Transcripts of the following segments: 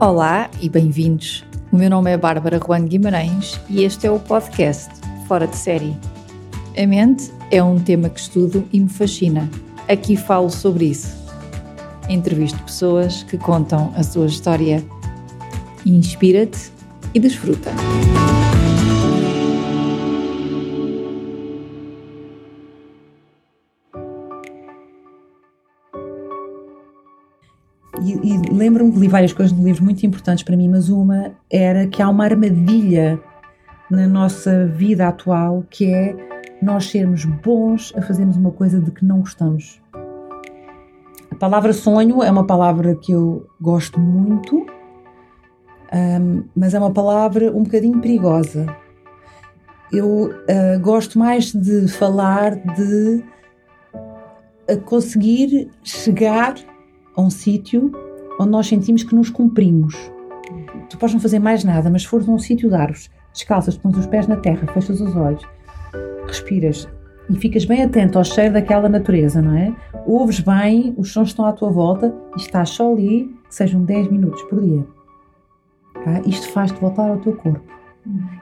Olá e bem-vindos. O meu nome é Bárbara Juan Guimarães e este é o podcast Fora de Série. A mente é um tema que estudo e me fascina. Aqui falo sobre isso. Entrevisto pessoas que contam a sua história. Inspira-te e desfruta. Lembro-me que li várias coisas no livro muito importantes para mim, mas uma era que há uma armadilha na nossa vida atual que é nós sermos bons a fazermos uma coisa de que não gostamos. A palavra sonho é uma palavra que eu gosto muito, um, mas é uma palavra um bocadinho perigosa. Eu uh, gosto mais de falar de conseguir chegar a um sítio onde nós sentimos que nos cumprimos. Tu podes não fazer mais nada, mas se fores a um sítio de árvores, descalças, pões os pés na terra, fechas os olhos, respiras e ficas bem atento ao cheiro daquela natureza, não é? Ouves bem, os sons estão à tua volta e estás só ali, que sejam 10 minutos por dia. Tá? Isto faz-te voltar ao teu corpo.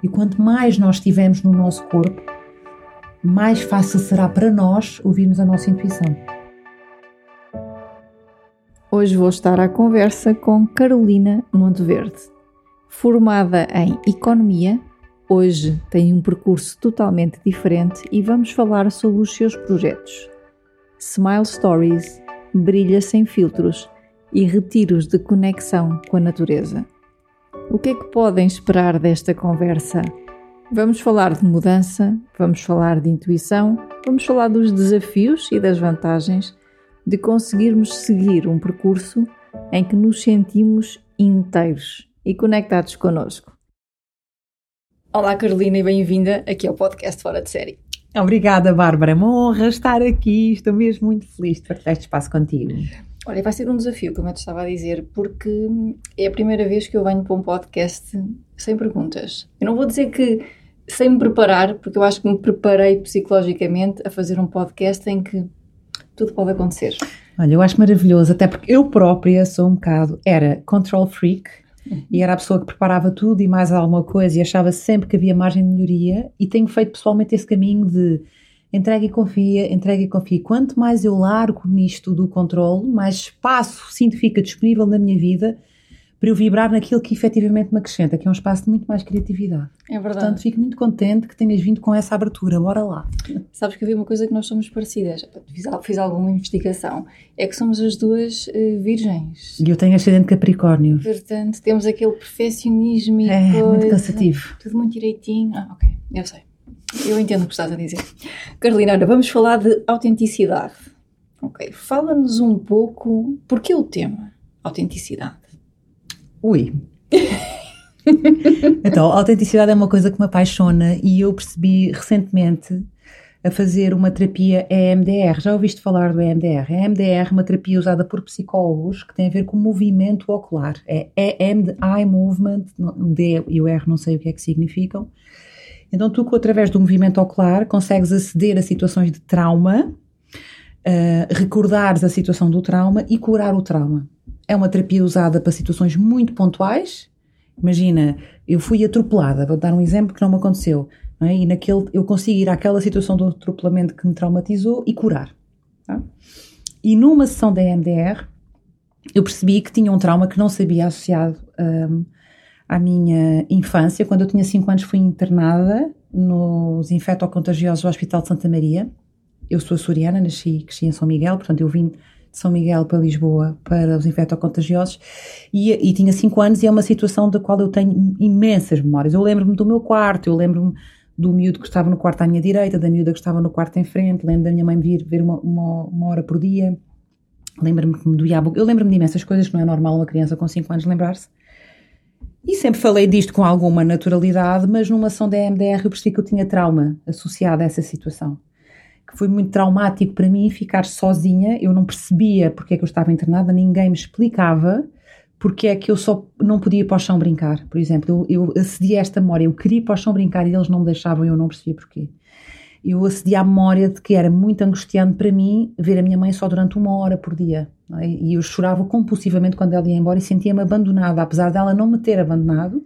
E quanto mais nós estivermos no nosso corpo, mais fácil será para nós ouvirmos a nossa intuição. Hoje vou estar à conversa com Carolina Monteverde. Formada em Economia, hoje tem um percurso totalmente diferente e vamos falar sobre os seus projetos. Smile Stories, Brilha Sem Filtros e Retiros de Conexão com a Natureza. O que é que podem esperar desta conversa? Vamos falar de mudança, vamos falar de intuição, vamos falar dos desafios e das vantagens de conseguirmos seguir um percurso em que nos sentimos inteiros e conectados connosco. Olá Carolina e bem-vinda aqui ao podcast Fora de Série. Obrigada Bárbara, é uma honra estar aqui, estou mesmo muito feliz de partilhar este espaço contigo. Olha, vai ser um desafio, como eu te estava a dizer, porque é a primeira vez que eu venho para um podcast sem perguntas. Eu não vou dizer que sem me preparar, porque eu acho que me preparei psicologicamente a fazer um podcast em que tudo pode acontecer. Olha, eu acho maravilhoso, até porque eu própria sou um bocado, era control freak e era a pessoa que preparava tudo e mais alguma coisa e achava sempre que havia margem de melhoria e tenho feito pessoalmente esse caminho de entrega e confia, entrega e confia. Quanto mais eu largo nisto do controle, mais espaço sinto fica disponível na minha vida para eu vibrar naquilo que efetivamente me acrescenta, que é um espaço de muito mais criatividade. É verdade. Portanto, fico muito contente que tenhas vindo com essa abertura. Bora lá. Sabes que havia uma coisa que nós somos parecidas. Fiz, fiz alguma investigação. É que somos as duas uh, virgens. E eu tenho ascendente Capricórnio. Portanto, temos aquele perfeccionismo e É, coisa, muito cansativo. Tudo muito direitinho. Ah, ok. Eu sei. Eu entendo o que estás a dizer. Carolina, olha, vamos falar de autenticidade. Ok. Fala-nos um pouco. Porquê o tema? Autenticidade. Ui. então, a autenticidade é uma coisa que me apaixona e eu percebi recentemente a fazer uma terapia EMDR. Já ouviste falar do EMDR? A EMDR é uma terapia usada por psicólogos que tem a ver com movimento ocular. É EMDI Movement, o D e o R não sei o que é que significam. Então, tu, através do movimento ocular, consegues aceder a situações de trauma, uh, recordares a situação do trauma e curar o trauma. É uma terapia usada para situações muito pontuais. Imagina, eu fui atropelada, vou dar um exemplo que não me aconteceu. Não é? E naquele, eu consigo ir àquela situação do atropelamento que me traumatizou e curar. Tá? E numa sessão da EMDR, eu percebi que tinha um trauma que não sabia associado um, à minha infância. Quando eu tinha 5 anos, fui internada nos infectocontagiosos do Hospital de Santa Maria. Eu sou açoriana, nasci, cresci em São Miguel, portanto, eu vim São Miguel para Lisboa para os infectocontagiosos e, e tinha 5 anos e é uma situação da qual eu tenho imensas memórias. Eu lembro-me do meu quarto, eu lembro-me do miúdo que estava no quarto à minha direita, da miúda que estava no quarto em frente, lembro da minha mãe vir ver uma, uma, uma hora por dia, lembro-me que me doía a boca, eu lembro-me de imensas coisas que não é normal uma criança com 5 anos lembrar-se. E sempre falei disto com alguma naturalidade, mas numa ação da EMDR eu percebi que eu tinha trauma associado a essa situação foi muito traumático para mim ficar sozinha. Eu não percebia porque é que eu estava internada, ninguém me explicava porque é que eu só não podia ir para o chão brincar. Por exemplo, eu, eu acedi a esta memória, eu queria ir para o chão brincar e eles não me deixavam eu não percebia porquê. Eu acedi à memória de que era muito angustiante para mim ver a minha mãe só durante uma hora por dia. É? E eu chorava compulsivamente quando ela ia embora e sentia-me abandonada. Apesar dela não me ter abandonado,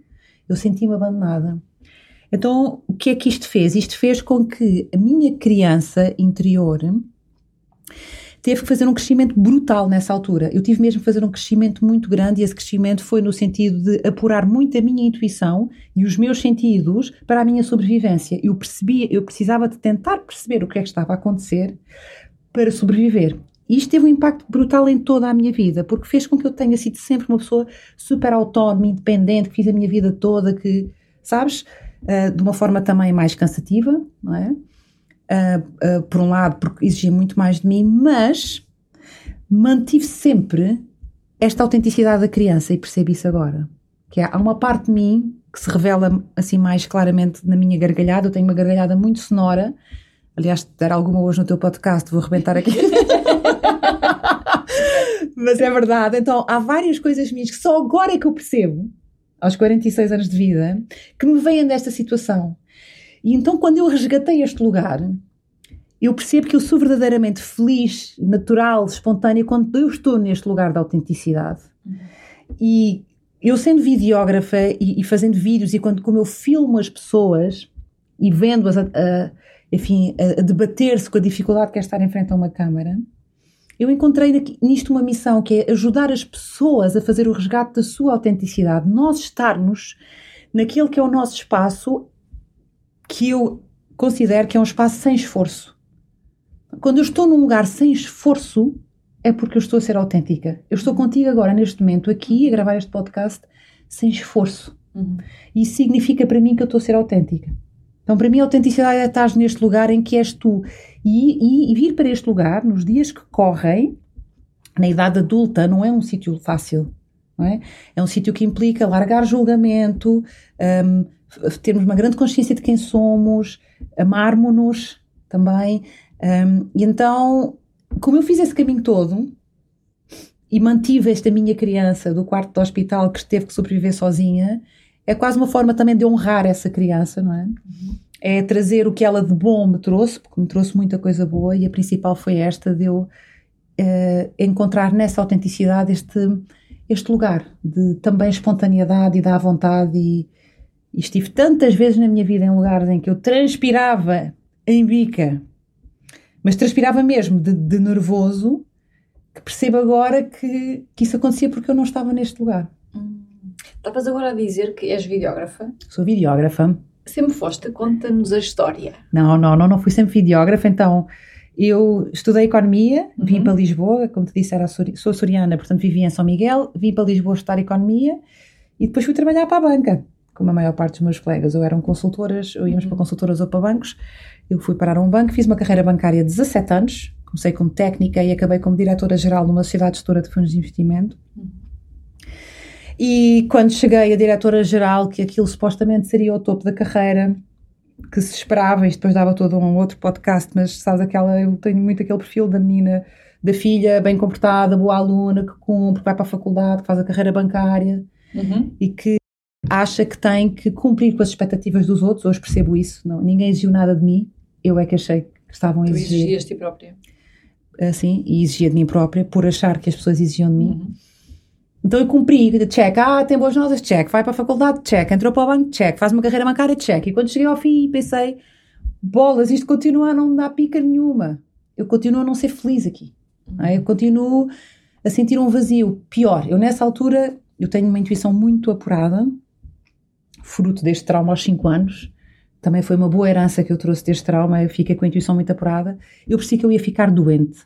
eu sentia-me abandonada. Então, o que é que isto fez? Isto fez com que a minha criança interior teve que fazer um crescimento brutal nessa altura. Eu tive mesmo que fazer um crescimento muito grande e esse crescimento foi no sentido de apurar muito a minha intuição e os meus sentidos para a minha sobrevivência. Eu percebia, eu precisava de tentar perceber o que é que estava a acontecer para sobreviver. E isto teve um impacto brutal em toda a minha vida, porque fez com que eu tenha sido sempre uma pessoa super autónoma, independente, que fiz a minha vida toda, que, sabes, uh, de uma forma também mais cansativa, não é? Uh, uh, por um lado, porque exigia muito mais de mim, mas mantive sempre esta autenticidade da criança e percebo isso agora. Que há uma parte de mim que se revela assim mais claramente na minha gargalhada. Eu tenho uma gargalhada muito sonora. Aliás, se der alguma hoje no teu podcast, vou arrebentar aqui. Mas é verdade. Então, há várias coisas minhas que só agora é que eu percebo, aos 46 anos de vida, que me vêm desta situação. E então, quando eu resgatei este lugar, eu percebo que eu sou verdadeiramente feliz, natural, espontânea quando eu estou neste lugar de autenticidade. E eu sendo videógrafa e, e, fazendo vídeos e quando como eu filmo as pessoas e vendo-as a, a, enfim, a, a debater-se com a dificuldade que é estar em frente a uma câmara, eu encontrei nisto uma missão que é ajudar as pessoas a fazer o resgate da sua autenticidade, nós estarmos naquele que é o nosso espaço, que eu considero que é um espaço sem esforço. Quando eu estou num lugar sem esforço, é porque eu estou a ser autêntica. Eu estou contigo agora, neste momento, aqui, a gravar este podcast, sem esforço. Uhum. Isso significa para mim que eu estou a ser autêntica. Então, para mim, a autenticidade é estar neste lugar em que és tu. E, e, e vir para este lugar, nos dias que correm, na idade adulta, não é um sítio fácil. É? é um sítio que implica largar julgamento, um, termos uma grande consciência de quem somos, amarmos-nos também. Um, e então, como eu fiz esse caminho todo e mantive esta minha criança do quarto do hospital que teve que sobreviver sozinha, é quase uma forma também de honrar essa criança, não é? Uhum. É trazer o que ela de bom me trouxe, porque me trouxe muita coisa boa, e a principal foi esta de eu uh, encontrar nessa autenticidade este, este lugar de também espontaneidade e da vontade. E, e estive tantas vezes na minha vida em lugares em que eu transpirava em bica, mas transpirava mesmo de, de nervoso, que percebo agora que, que isso acontecia porque eu não estava neste lugar. Estavas agora a dizer que és videógrafa? Sou videógrafa. Sempre foste, conta-nos a história. Não, não, não, não fui sempre videógrafa, então eu estudei economia, uhum. vim para Lisboa, como te disse, era sou soriana, portanto vivia em São Miguel, vim para Lisboa estudar economia e depois fui trabalhar para a banca, como a maior parte dos meus colegas, ou eram consultoras, ou íamos uhum. para consultoras ou para bancos. Eu fui parar a um banco, fiz uma carreira bancária de 17 anos, comecei como técnica e acabei como diretora-geral numa sociedade gestora de fundos de investimento. Uhum. E quando cheguei a diretora-geral, que aquilo supostamente seria o topo da carreira, que se esperava, isto depois dava todo um outro podcast, mas sabes aquela, eu tenho muito aquele perfil da menina, da filha bem comportada, boa aluna, que cumpre, que vai para a faculdade, que faz a carreira bancária uhum. e que acha que tem que cumprir com as expectativas dos outros. Hoje percebo isso, não, ninguém exigiu nada de mim, eu é que achei que estavam a exigir. Tu exigias de ti própria? Assim, e exigia de mim própria por achar que as pessoas exigiam de mim. Uhum. Então eu cumpri, check, ah, tem boas notas, check, vai para a faculdade, check, entrou para o banco, check, faz uma carreira bancária, check. E quando cheguei ao fim pensei, bolas, isto continua a não dar pica nenhuma. Eu continuo a não ser feliz aqui. É? Eu continuo a sentir um vazio. Pior, eu nessa altura, eu tenho uma intuição muito apurada, fruto deste trauma aos 5 anos. Também foi uma boa herança que eu trouxe deste trauma, eu fiquei com a intuição muito apurada. Eu percebi que eu ia ficar doente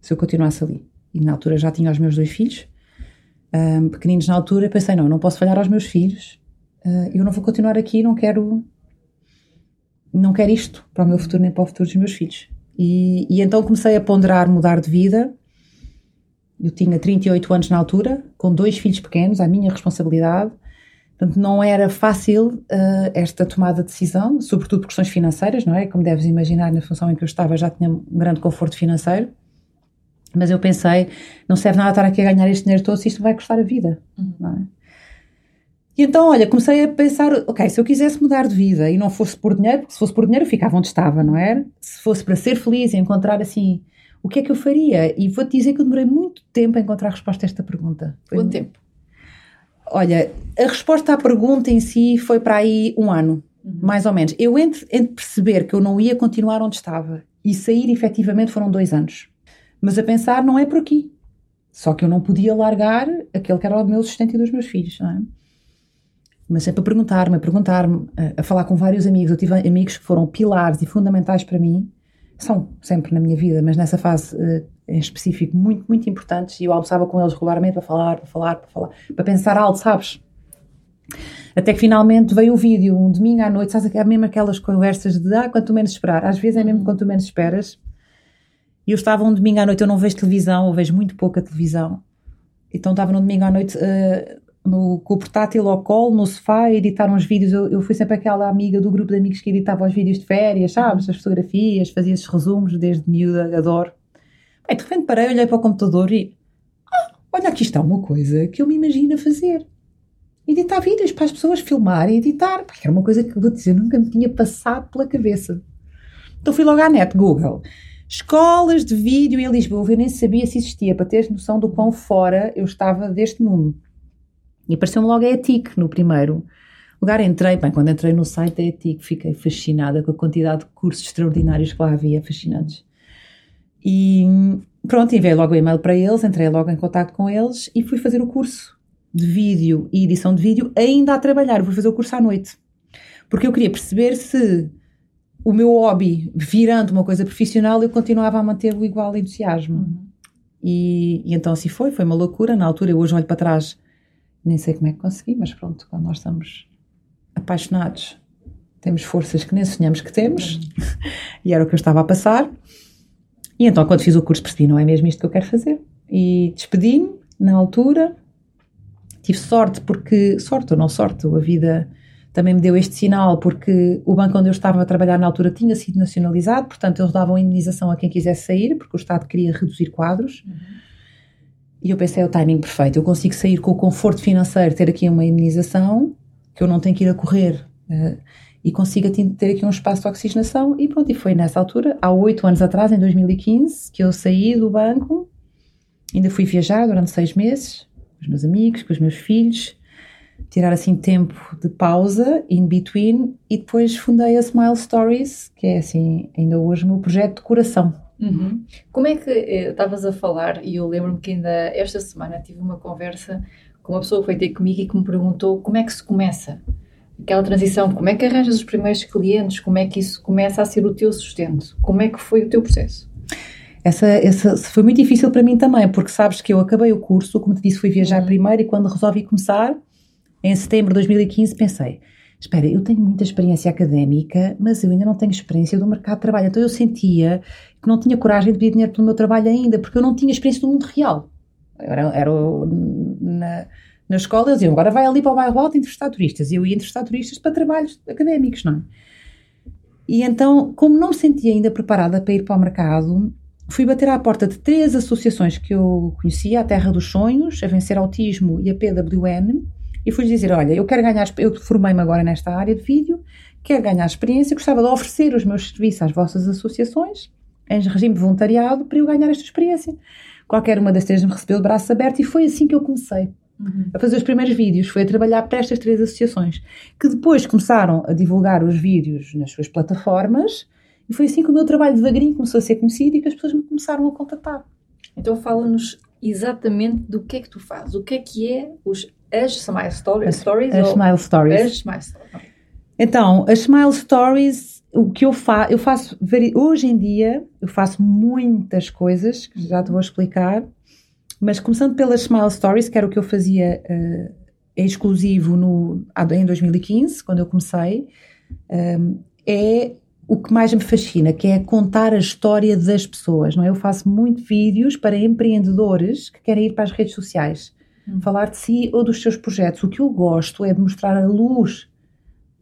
se eu continuasse ali. E na altura já tinha os meus dois filhos um, pequeninos na altura, pensei, não, não posso falhar aos meus filhos, uh, eu não vou continuar aqui, não quero, não quero isto para o meu futuro nem para o futuro dos meus filhos. E, e então comecei a ponderar mudar de vida. Eu tinha 38 anos na altura, com dois filhos pequenos, à minha responsabilidade. Portanto, não era fácil uh, esta tomada de decisão, sobretudo por questões financeiras, não é? Como deves imaginar, na função em que eu estava já tinha um grande conforto financeiro. Mas eu pensei, não serve nada estar aqui a ganhar este dinheiro todo se isto vai custar a vida. Uhum. É? E então, olha, comecei a pensar, ok, se eu quisesse mudar de vida e não fosse por dinheiro, porque se fosse por dinheiro eu ficava onde estava, não era? Se fosse para ser feliz e encontrar assim o que é que eu faria? E vou-te dizer que eu demorei muito tempo a encontrar a resposta a esta pergunta. Foi Quanto tempo? Olha, a resposta à pergunta em si foi para aí um ano, uhum. mais ou menos. Eu, entre, entre perceber que eu não ia continuar onde estava e sair efetivamente foram dois anos. Mas a pensar, não é por aqui. Só que eu não podia largar aquele que era o meu sustento e dos meus filhos, não é? Mas sempre a perguntar-me, a perguntar-me, a, falar com vários amigos. Eu tive amigos que foram pilares e fundamentais para mim são sempre na minha vida, mas nessa fase uh, em específico muito, muito importantes, e eu almoçava com eles regularmente para falar, para falar, para falar, para pensar alto, sabes? Até que finalmente veio o vídeo, um domingo à noite, sabes, é mesmo aquelas conversas de ah, quanto menos esperar, às vezes é mesmo quanto menos esperas. E eu estava um domingo à noite, eu não vejo televisão, ou vejo muito pouca televisão, então estava no domingo à noite uh, no, com o portátil ao colo, no sofá, a editar uns vídeos. Eu, eu fui sempre aquela amiga do grupo de amigos que editava os vídeos de férias, sabes? As fotografias, fazia esses resumos desde miúda, adoro. Bem, de repente parei, olhei para o computador e. Ah, olha, aqui está uma coisa que eu me imagino fazer. Editar vídeos para as pessoas filmar e editar. Porque era uma coisa que, vou dizer, nunca me tinha passado pela cabeça. Então fui logo à net, Google. Escolas de vídeo em Lisboa. Eu nem sabia se existia, para teres noção do quão fora eu estava deste mundo. E apareceu-me logo a ETIC no primeiro lugar. Entrei, bem, quando entrei no site da ETIC, fiquei fascinada com a quantidade de cursos extraordinários que lá havia, fascinantes. E pronto, enviei logo o e-mail para eles, entrei logo em contato com eles e fui fazer o curso de vídeo e edição de vídeo ainda a trabalhar. Fui fazer o curso à noite. Porque eu queria perceber se o meu hobby, virando uma coisa profissional, eu continuava a manter o igual entusiasmo. Uhum. E, e, então assim foi, foi uma loucura. Na altura, eu hoje olho para trás nem sei como é que consegui, mas pronto, quando nós estamos apaixonados, temos forças que nem sonhamos que temos, e era o que eu estava a passar. E então, quando fiz o curso, percebi, não é mesmo isto que eu quero fazer. E despedi-me na altura. Tive sorte, porque, sorte ou não sorte, a vida também me deu este sinal, porque o banco onde eu estava a trabalhar na altura tinha sido nacionalizado, portanto, eles davam indenização a quem quisesse sair, porque o Estado queria reduzir quadros. Uhum e eu pensei, é o timing perfeito. Eu consigo sair com o conforto financeiro, ter aqui uma imunização, que eu não tenho que ir a correr, uh, e consigo ter aqui um espaço de oxigenação. E pronto, e foi nessa altura, há oito anos atrás, em 2015, que eu saí do banco, ainda fui viajar durante seis meses, com os meus amigos, com os meus filhos, tirar assim tempo de pausa, in between, e depois fundei a Smile Stories, que é assim, ainda hoje o meu projeto de coração Uhum. Como é que eh, estavas a falar, e eu lembro-me que ainda esta semana tive uma conversa com uma pessoa que foi ter comigo e que me perguntou como é que se começa aquela transição, como é que arranjas os primeiros clientes, como é que isso começa a ser o teu sustento, como é que foi o teu processo? Essa, essa foi muito difícil para mim também, porque sabes que eu acabei o curso, como te disse, fui viajar uhum. primeiro e quando resolvi começar, em setembro de 2015, pensei, espera, eu tenho muita experiência académica, mas eu ainda não tenho experiência do mercado de trabalho. Então eu sentia que não tinha coragem de pedir dinheiro pelo meu trabalho ainda, porque eu não tinha experiência do mundo real. Era, era na, na escola, eles diziam, agora vai ali para o bairro alto entrevistar turistas. E eu ia entrevistar turistas para trabalhos académicos, não é? E então, como não me sentia ainda preparada para ir para o mercado, fui bater à porta de três associações que eu conhecia, a Terra dos Sonhos, a Vencer Autismo e a PWN, e fui dizer, olha, eu quero ganhar, eu formei-me agora nesta área de vídeo, quero ganhar experiência, gostava de oferecer os meus serviços às vossas associações, em regime de voluntariado, para eu ganhar esta experiência. Qualquer uma das três me recebeu de braços abertos e foi assim que eu comecei. Uhum. A fazer os primeiros vídeos, foi a trabalhar para estas três associações, que depois começaram a divulgar os vídeos nas suas plataformas, e foi assim que o meu trabalho devagarinho começou a ser conhecido e que as pessoas me começaram a contatar. Então fala-nos exatamente do que é que tu fazes, o que é que é os as Smile Stories? As, stories as Smile Stories. As Smile Stories. Então, as Smile Stories, o que eu faço, eu faço, hoje em dia, eu faço muitas coisas, que já te vou explicar, mas começando pelas Smile Stories, que era o que eu fazia uh, exclusivo no, em 2015, quando eu comecei, um, eh, é o que mais me fascina, que é contar a história das pessoas, não é? Eu faço muito vídeos para empreendedores que querem ir para as redes sociais Hum. falar de si ou dos seus projetos. O que eu gosto é de mostrar a luz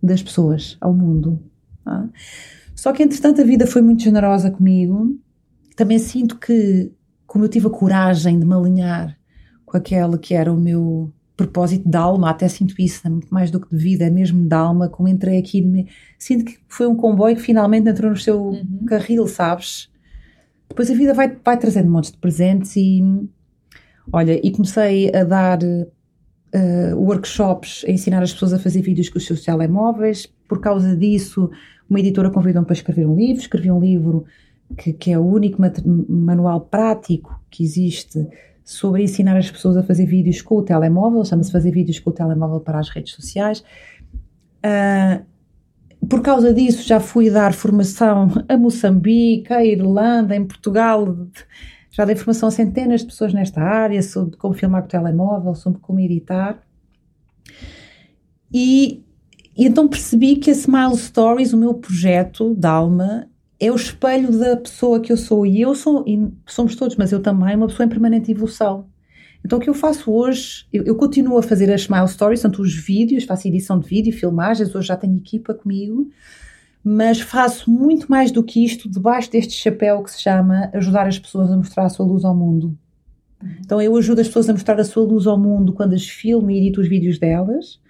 das pessoas ao mundo. Tá? Só que, entretanto, a vida foi muito generosa comigo. Também sinto que, como eu tive a coragem de me alinhar com aquele que era o meu propósito de alma, até sinto isso, é muito mais do que de vida, é mesmo de alma, como entrei aqui, me, sinto que foi um comboio que finalmente entrou no seu uhum. carril, sabes? depois a vida vai, vai trazendo montes de presentes e olha, e comecei a dar uh, workshops, a ensinar as pessoas a fazer vídeos com os seus telemóveis. Por causa disso, uma editora convidou-me para escrever um livro. Escrevi um livro que, que é o único manual prático que existe sobre ensinar as pessoas a fazer vídeos com o telemóvel. Chama-se Fazer Vídeos com o Telemóvel para as Redes Sociais. Uh, por causa disso, já fui dar formação a Moçambique, a Irlanda, em Portugal. Já dei formação a centenas de pessoas nesta área sobre como filmar com o telemóvel, sobre como editar. E, e então percebi que a Smile Stories, o meu projeto de alma, é o espelho da pessoa que eu sou. E eu sou, e somos todos, mas eu também, uma pessoa em permanente evolução. Então o que eu faço hoje, eu, eu, continuo a fazer as Smile Stories, tanto os vídeos, faço edição de vídeo, filmagens, hoje já tenho equipa comigo, mas faço muito mais do que isto debaixo deste chapéu que se chama ajudar as pessoas a mostrar a sua luz ao mundo. Então eu ajudo as pessoas a mostrar a sua luz ao mundo quando as filmo e edito os vídeos delas,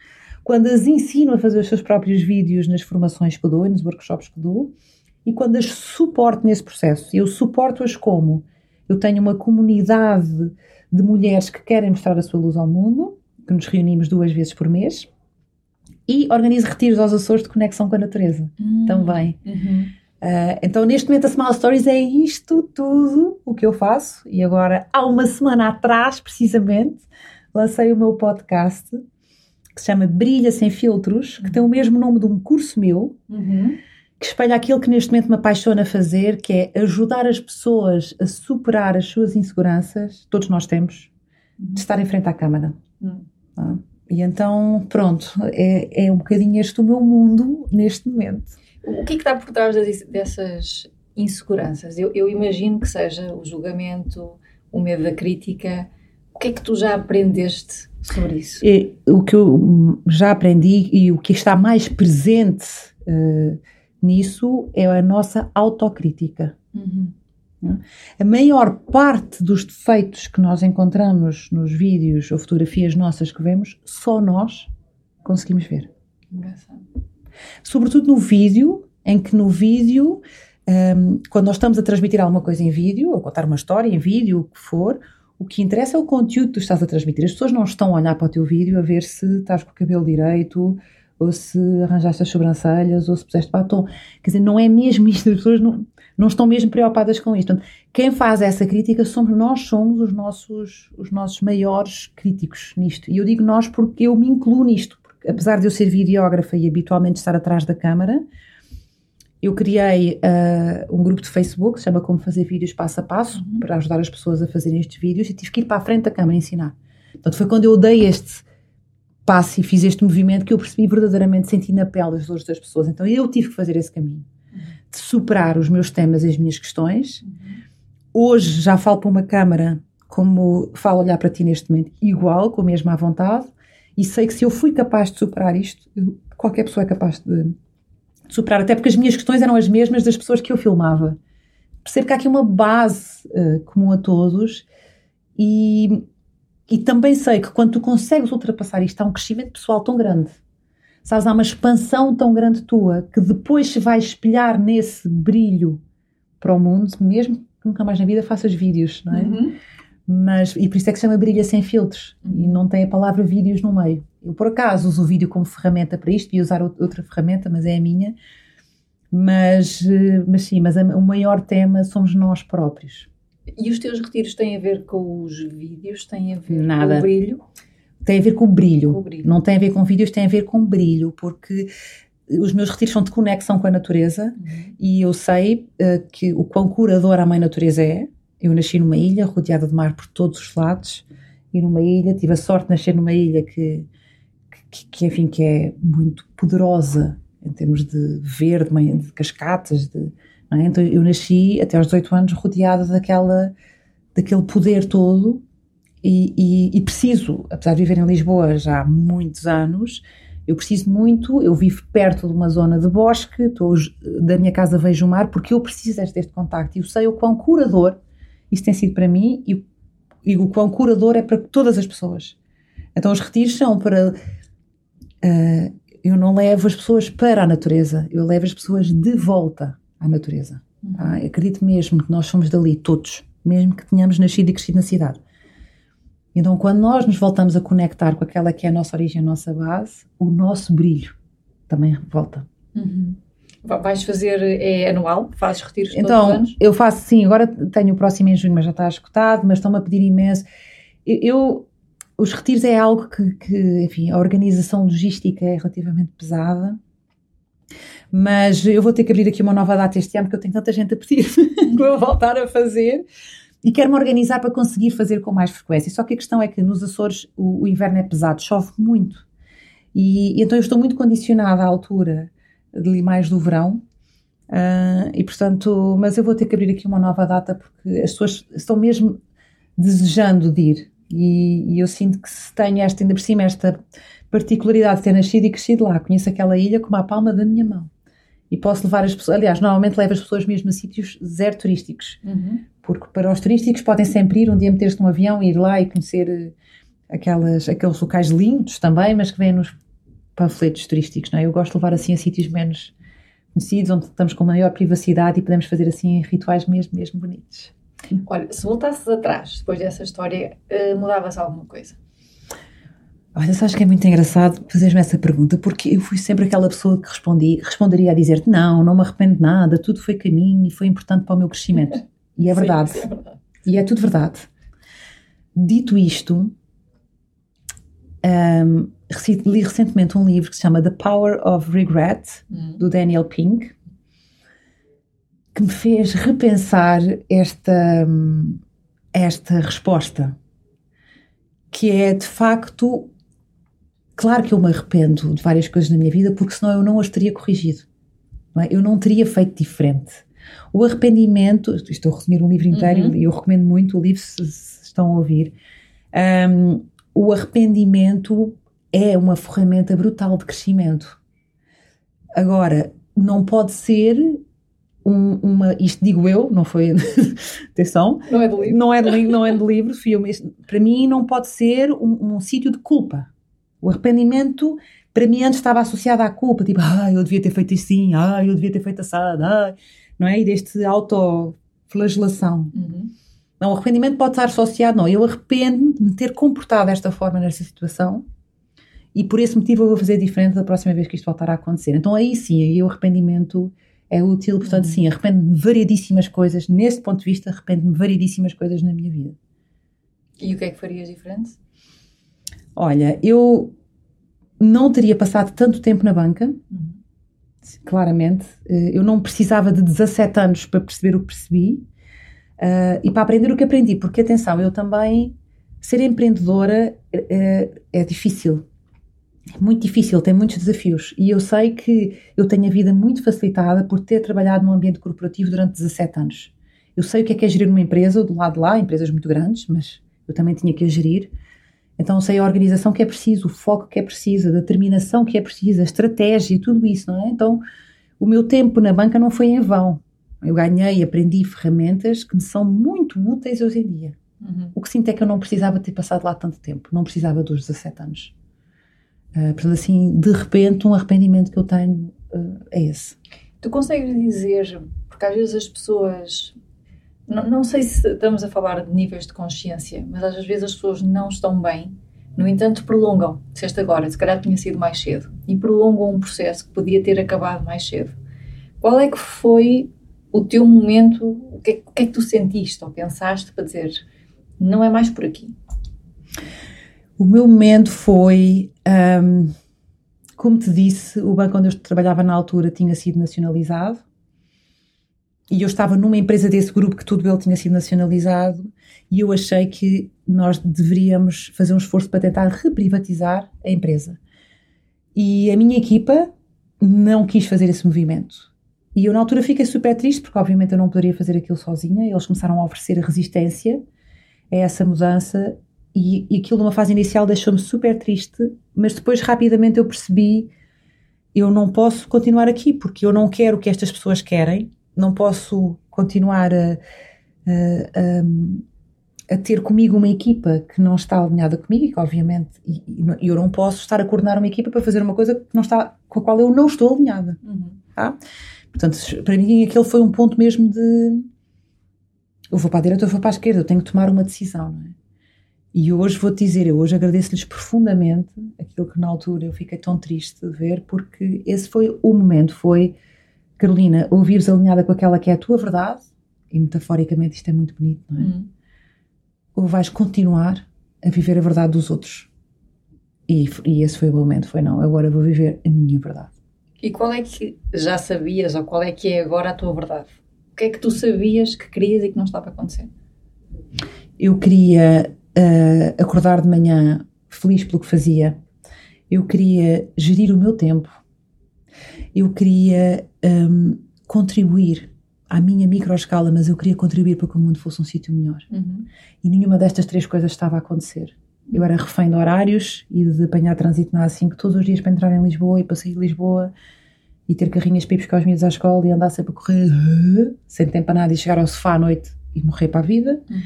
quando as ensino a fazer os seus próprios vídeos nas formações que dou nos workshops que dou, e quando as suporto nesse processo. Eu suporto-as como? Eu tenho uma comunidade de mulheres que querem mostrar a sua luz ao mundo, que nos reunimos duas vezes por mês, e organizo retiros aos Açores de conexão com a natureza hum, também. Uhum. Uh, então, neste momento, a Small Stories é isto tudo o que eu faço. E agora, há uma semana atrás, precisamente, lancei o meu podcast que se chama Brilha Sem Filtros, que tem o mesmo nome de um curso meu. Uhum que espelha aquilo que neste momento me apaixona fazer, que é ajudar as pessoas a superar as suas inseguranças, todos nós temos, de estar em frente à câmara. Uhum. Ah, e então, pronto, é, é um bocadinho este o meu mundo neste momento. O que é que está por trás dessas inseguranças? Eu, eu imagino que seja o julgamento, o medo da crítica. O que é que tu já aprendeste sobre isso? É, o que eu já aprendi e o que está mais presente uh, nisso é a nossa autocrítica. Uhum. A maior parte dos defeitos que nós encontramos nos vídeos ou fotografias nossas que vemos, só nós conseguimos ver. Engraçado. Sobretudo no vídeo, em que no vídeo, um, quando nós estamos a transmitir alguma coisa em vídeo, ou contar uma história em vídeo, o que for, o que interessa é o conteúdo que tu estás a transmitir. As pessoas não estão a olhar para o teu vídeo a ver se estás com o cabelo direito, ou se arranjaste as sobrancelhas, ou se puseste batom. Quer dizer, não é mesmo isto, as pessoas não, não estão mesmo preocupadas com isto. Portanto, quem faz essa crítica somos nós, somos os nossos, os nossos maiores críticos nisto. E eu digo nós porque eu me incluo nisto, porque apesar de eu ser videógrafa e habitualmente estar atrás da câmara, eu criei uh, um grupo de Facebook, se chama Como Fazer Vídeos Passo a Passo, uhum. para ajudar as pessoas a fazerem estes vídeos e tive que ir para a frente da câmara ensinar. Portanto, foi quando eu dei este passo e fiz este movimento que eu percebi verdadeiramente, senti na pele as dores das pessoas. Então eu tive que fazer esse caminho de superar os meus temas e as minhas questões. Hoje já falo para uma câmara como falo olhar para ti neste momento, igual, com a mesma vontade, e sei que se eu fui capaz de superar isto, qualquer pessoa é capaz de, de superar, até porque as minhas questões eram as mesmas das pessoas que eu filmava. Percebo que há aqui uma base uh, comum a todos e e também sei que quando tu consegues ultrapassar isto, há um crescimento pessoal tão grande. Sabes, há uma expansão tão grande tua que depois se vai espelhar nesse brilho para o mundo, mesmo que nunca mais na vida faças vídeos, não é? Uhum. Mas, e por isso é que se chama brilha sem filtros uhum. e não tem a palavra vídeos no meio. Eu, por acaso, uso o vídeo como ferramenta para isto, e usar outra ferramenta, mas é a minha. Mas, eh, mas sim, mas o maior tema somos nós próprios. E os teus retiros têm a ver com os vídeos? Têm a ver Nada. com o brilho? Tem a ver com o, brilho. brilho. Não tem a ver com vídeos, tem a ver com brilho, porque os meus retiros são de conexão com a natureza uhum. e eu sei uh, que o quão curadora a mãe natureza é. Eu nasci numa ilha rodeada de mar por todos os lados e numa ilha, tive a sorte de nascer numa ilha que, que, que enfim, que é muito poderosa em termos de verde, de cascatas, de, é? Então eu nasci até aos 18 anos rodeada daquela, daquele poder todo e, e, e, preciso, apesar de viver em Lisboa já há muitos anos, eu preciso muito, eu vivo perto de uma zona de bosque, estou, da minha casa vejo o mar, porque eu preciso deste, deste contacto e eu sei o quão curador isso tem sido para mim e, e o quão curador é para todas as pessoas. Então os retiros são para... Uh, eu não levo as pessoas para a natureza, eu levo as pessoas de volta à natureza. Tá? Acredito mesmo que nós somos dali, todos, mesmo que tenhamos nascido e crescido na cidade. Então, quando nós nos voltamos a conectar com aquela que é a nossa origem, a nossa base, o nosso brilho também volta. Uhum. Vais fazer, é anual? Fazes retiros então, todos os anos? eu faço, sim, agora tenho o próximo em junho, mas já está escutado, mas estão-me a pedir imenso. Eu, eu, os retiros é algo que, que, enfim, a organização logística é relativamente pesada, mas eu vou ter que abrir aqui uma nova data este ano, porque eu tenho tanta gente a pedir que vou voltar a fazer. E quero-me organizar para conseguir fazer com mais frequência. Só que a questão é que nos Açores o, o inverno é pesado, chove muito. E, e, então eu estou muito condicionada à altura de mais do verão. Uh, e portanto, mas eu vou ter que abrir aqui uma nova data porque as pessoas estão mesmo desejando de ir. E, e eu sinto que se tenho esta, ainda por cima, esta particularidade de ter nascido e crescido lá, conheço aquela ilha como a palma da minha mão. E posso levar as pessoas, aliás, normalmente levo as pessoas mesmo a sítios zero turísticos. Uhum. Porque para os turísticos podem sempre ir, um dia meter-se num avião, ir lá e conhecer eh, aquelas, aqueles locais lindos também, mas que vêm nos panfletos turísticos, não é? Eu gosto de levar assim a sítios menos conhecidos, onde estamos com maior privacidade e podemos fazer assim rituais mesmo, mesmo bonitos. Olha, se voltasses atrás, depois dessa história, uh, mudavas alguma coisa? Olha, sabes que é muito engraçado fazeres-me essa pergunta, porque eu fui sempre aquela pessoa que respondi, responderia a dizer-te não, não me arrependo de nada, tudo foi caminho e foi importante para o meu crescimento. E é verdade. Sim, é verdade. E é tudo verdade. Dito isto, um, li recentemente um livro que se chama The Power of Regret, hum. do Daniel Pink, que me fez repensar esta, esta resposta, que é de facto, claro que eu me arrependo de várias coisas na minha vida, porque senão eu não as teria corrigido, não é? eu não teria feito diferente. O arrependimento, estou a resumir um livro inteiro uhum. e eu recomendo muito o livro se, se estão a ouvir. Um, o arrependimento é uma ferramenta brutal de crescimento. Agora, não pode ser um, uma. Isto digo eu, não foi. atenção. Não é do livro. Não é do, não é do livro, filme. Para mim, não pode ser um, um sítio de culpa. O arrependimento, para mim, antes estava associado à culpa, tipo, ah, eu devia ter feito assim, ah, eu devia ter feito assado, ah, não é? E deste autoflagelação. Uhum. Não, o arrependimento pode estar associado, não. Eu arrependo de me ter comportado desta forma nesta situação e por esse motivo eu vou fazer diferente da próxima vez que isto voltar a acontecer. Então aí sim, aí o arrependimento é útil, portanto, sim, arrependo-me de variedíssimas coisas, nesse ponto de vista, arrependo-me de variedíssimas coisas na minha vida. E o que é que farias diferente? Olha, eu não teria passado tanto tempo na banca, uhum. Claramente. Eh, eu não precisava de 17 anos para perceber o que percebi uh, e para aprender o que aprendi, porque atenção, eu também, ser empreendedora é, é difícil é muito difícil, tem muitos desafios. E eu sei que eu tenho a vida muito facilitada por ter trabalhado num ambiente corporativo durante 17 anos. Eu sei o que é que é gerir uma empresa do lado de lá, empresas muito grandes, mas eu também tinha que a gerir. Então sei a organização que é preciso, o foco que é preciso, a determinação que é preciso, a estratégia, tudo isso, não é? Então o meu tempo na banca não foi em vão. Eu ganhei, aprendi ferramentas que me são muito úteis hoje em dia. Uhum. O que sinto é que eu não precisava ter passado lá tanto tempo, não precisava dos 17 anos. Uh, portanto, assim, de repente, um arrependimento que eu tenho uh, é esse. Tu consegues dizer, porque às vezes as pessoas. Não, não sei se estamos a falar de níveis de consciência, mas às vezes as pessoas não estão bem, no entanto, prolongam. Disseste agora, se calhar tinha sido mais cedo, e prolongam um processo que podia ter acabado mais cedo. Qual é que foi o teu momento? O que, é, o que é que tu sentiste ou pensaste para dizer não é mais por aqui? O meu momento foi, um, como te disse, o banco onde eu trabalhava na altura tinha sido nacionalizado e eu estava numa empresa desse grupo que tudo ele tinha sido nacionalizado e eu achei que nós deveríamos fazer um esforço para tentar reprivatizar a empresa. E a minha equipa não quis fazer esse movimento. E eu na altura fiquei super triste porque obviamente eu não poderia fazer aquilo sozinha. Eles começaram a oferecer resistência a essa mudança e, e aquilo numa fase inicial deixou-me super triste, mas depois rapidamente eu percebi eu não posso continuar aqui porque eu não quero o que estas pessoas querem, não posso continuar a, a, a, a ter comigo uma equipa que não está alinhada comigo e que obviamente e, e eu não posso estar a coordenar uma equipa para fazer uma coisa que não está, com a qual eu não estou alinhada. Uhum. Tá? Portanto, para mim aquele foi um ponto mesmo de eu vou para a direita ou vou para a esquerda, eu tenho que tomar uma decisão, não é? E hoje vou-te dizer, eu hoje agradeço-lhes profundamente aquilo que na altura eu fiquei tão triste de ver, porque esse foi o momento, foi, Carolina, ouvires alinhada com aquela que é a tua verdade, e metaforicamente isto é muito bonito, não é? Hum. Ou vais continuar a viver a verdade dos outros. E, e esse foi o momento, foi não, agora vou viver a minha verdade. E qual é que já sabias, ou qual é que é agora a tua verdade? O que é que tu sabias que querias e que não estava a acontecer? Eu queria uh, acordar de manhã feliz pelo que fazia. Eu queria gerir o meu tempo. Eu queria um, contribuir à minha microescala, mas eu queria contribuir para que o mundo fosse um sítio melhor. Uhum. E nenhuma destas três coisas estava a acontecer. Eu era refém de horários e de apanhar trânsito na A5 todos os dias para entrar em Lisboa e para sair de Lisboa e ter carrinhas para ir buscar os miúdos à escola e andar sempre a correr sem tempo para nada e chegar ao sofá à noite e morrer para a vida. Uhum.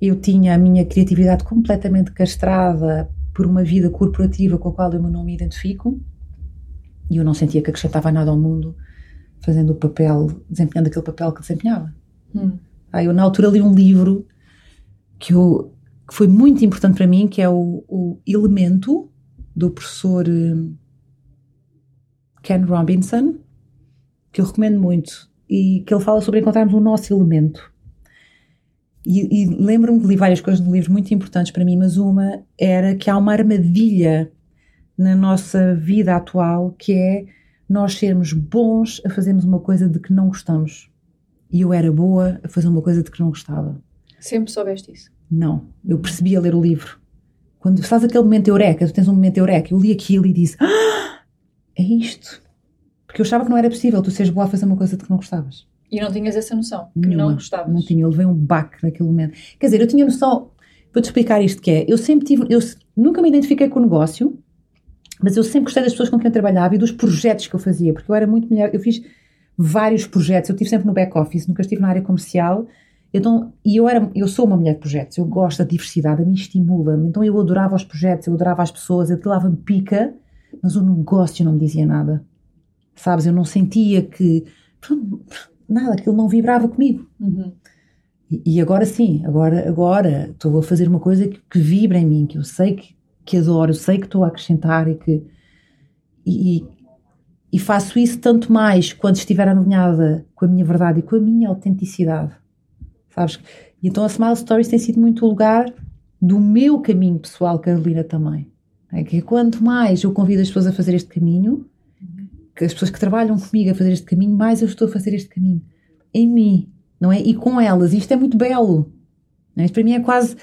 Eu tinha a minha criatividade completamente castrada por uma vida corporativa com a qual eu não me identifico e eu não sentia que acrescentava nada ao mundo fazendo o papel, desempenhando aquele papel que desempenhava. Hum. Ah, eu na altura li um livro que, eu, que foi muito importante para mim, que é o, o Elemento, do professor hum, Ken Robinson, que eu recomendo muito, e que ele fala sobre encontrarmos o nosso elemento. E, e lembro-me que li várias coisas no livro muito importantes para mim, mas uma era que há uma armadilha na nossa vida atual que é nós sermos bons a fazermos uma coisa de que não gostamos. E eu era boa a fazer uma coisa de que não gostava. Sempre soubeste isso? Não. Eu percebi a ler o livro. Quando faz aquele momento eureka, tu tens um momento eureka, eu li aquilo e disse: ah, é isto. Porque eu achava que não era possível tu seres boa a fazer uma coisa de que não gostavas. E não tinhas essa noção? Que Nenhuma, não gostavas? Não tinha, eu levei um baque naquele momento. Quer dizer, eu tinha noção, vou-te explicar isto que é, eu sempre tive, eu nunca me identifiquei com o negócio, mas eu sempre gostei das pessoas com quem eu trabalhava e dos projetos que eu fazia, porque eu era muito melhor, eu fiz vários projetos, eu estive sempre no back-office, nunca estive na área comercial, então, e eu, era, eu sou uma mulher de projetos, eu gosto da diversidade, a mim estimula-me, então eu adorava os projetos, eu adorava as pessoas, eu dava-me pica, mas o negócio não me dizia nada. Sabes, eu não sentia que. Nada, aquilo não vibrava comigo. Uhum. E, e, agora sim, agora agora estou a fazer uma coisa que, que, vibra em mim, que eu sei que, que adoro, sei que estou a acrescentar e que. E, e faço isso tanto mais quando estiver alinhada com a minha verdade e com a minha autenticidade. Sabes? E então a Smile Stories tem sido muito o lugar do meu caminho pessoal, Carolina também. É que quanto mais eu convido as pessoas a fazer este caminho, que as pessoas que trabalham comigo a fazer este caminho, mais eu estou a fazer este caminho. Em mim, não é? E com elas. Isto é muito belo. É? Isto para mim é quase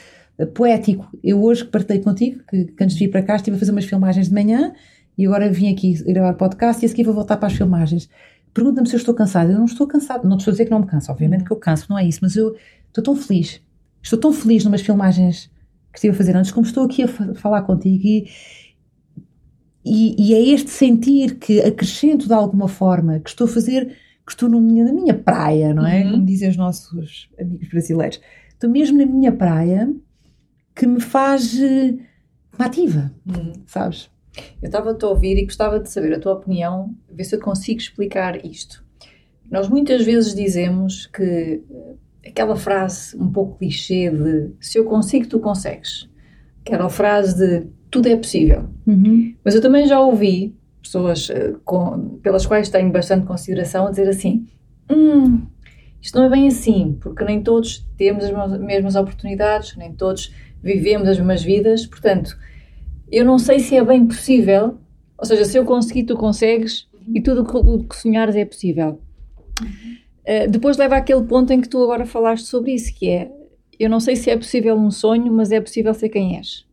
poético. Eu hoje que partei contigo, que, que, antes de vir para cá estive a fazer umas filmagens de manhã e agora vim aqui gravar podcast e a seguir vou voltar para as filmagens. Pergunta-me se eu estou cansada. Eu não estou cansada. Não estou a dizer que não me canso. Obviamente que eu canso, não é isso. Mas eu estou tão feliz. Estou tão feliz numas filmagens que estive a fazer antes, como estou aqui a falar contigo e, e, e, é este sentir que acrescento de alguma forma, que estou a fazer, que estou no, na minha praia, não é? Uhum. Como dizem os nossos amigos brasileiros. Estou mesmo na minha praia que me faz. Eh, me ativa, uhum. sabes? Eu estava-te a ouvir e gostava de saber a tua opinião, ver se eu consigo explicar isto. Nós muitas vezes dizemos que aquela frase um pouco clichê de se eu consigo, tu consegues. Aquela frase de tudo é possível. Uhum. Mas eu também já ouvi pessoas uh, com, pelas quais tenho bastante consideração a dizer assim: hum, isto não é bem assim, porque nem todos temos as mesmas oportunidades, nem todos vivemos as mesmas vidas, portanto, eu não sei se é bem possível, ou seja, se eu conseguir, tu consegues, e tudo o que sonhares é possível. Eh, depois leva àquele ponto em que tu agora falaste sobre isso, que é eu não sei se é possível um sonho, mas é possível ser quem és.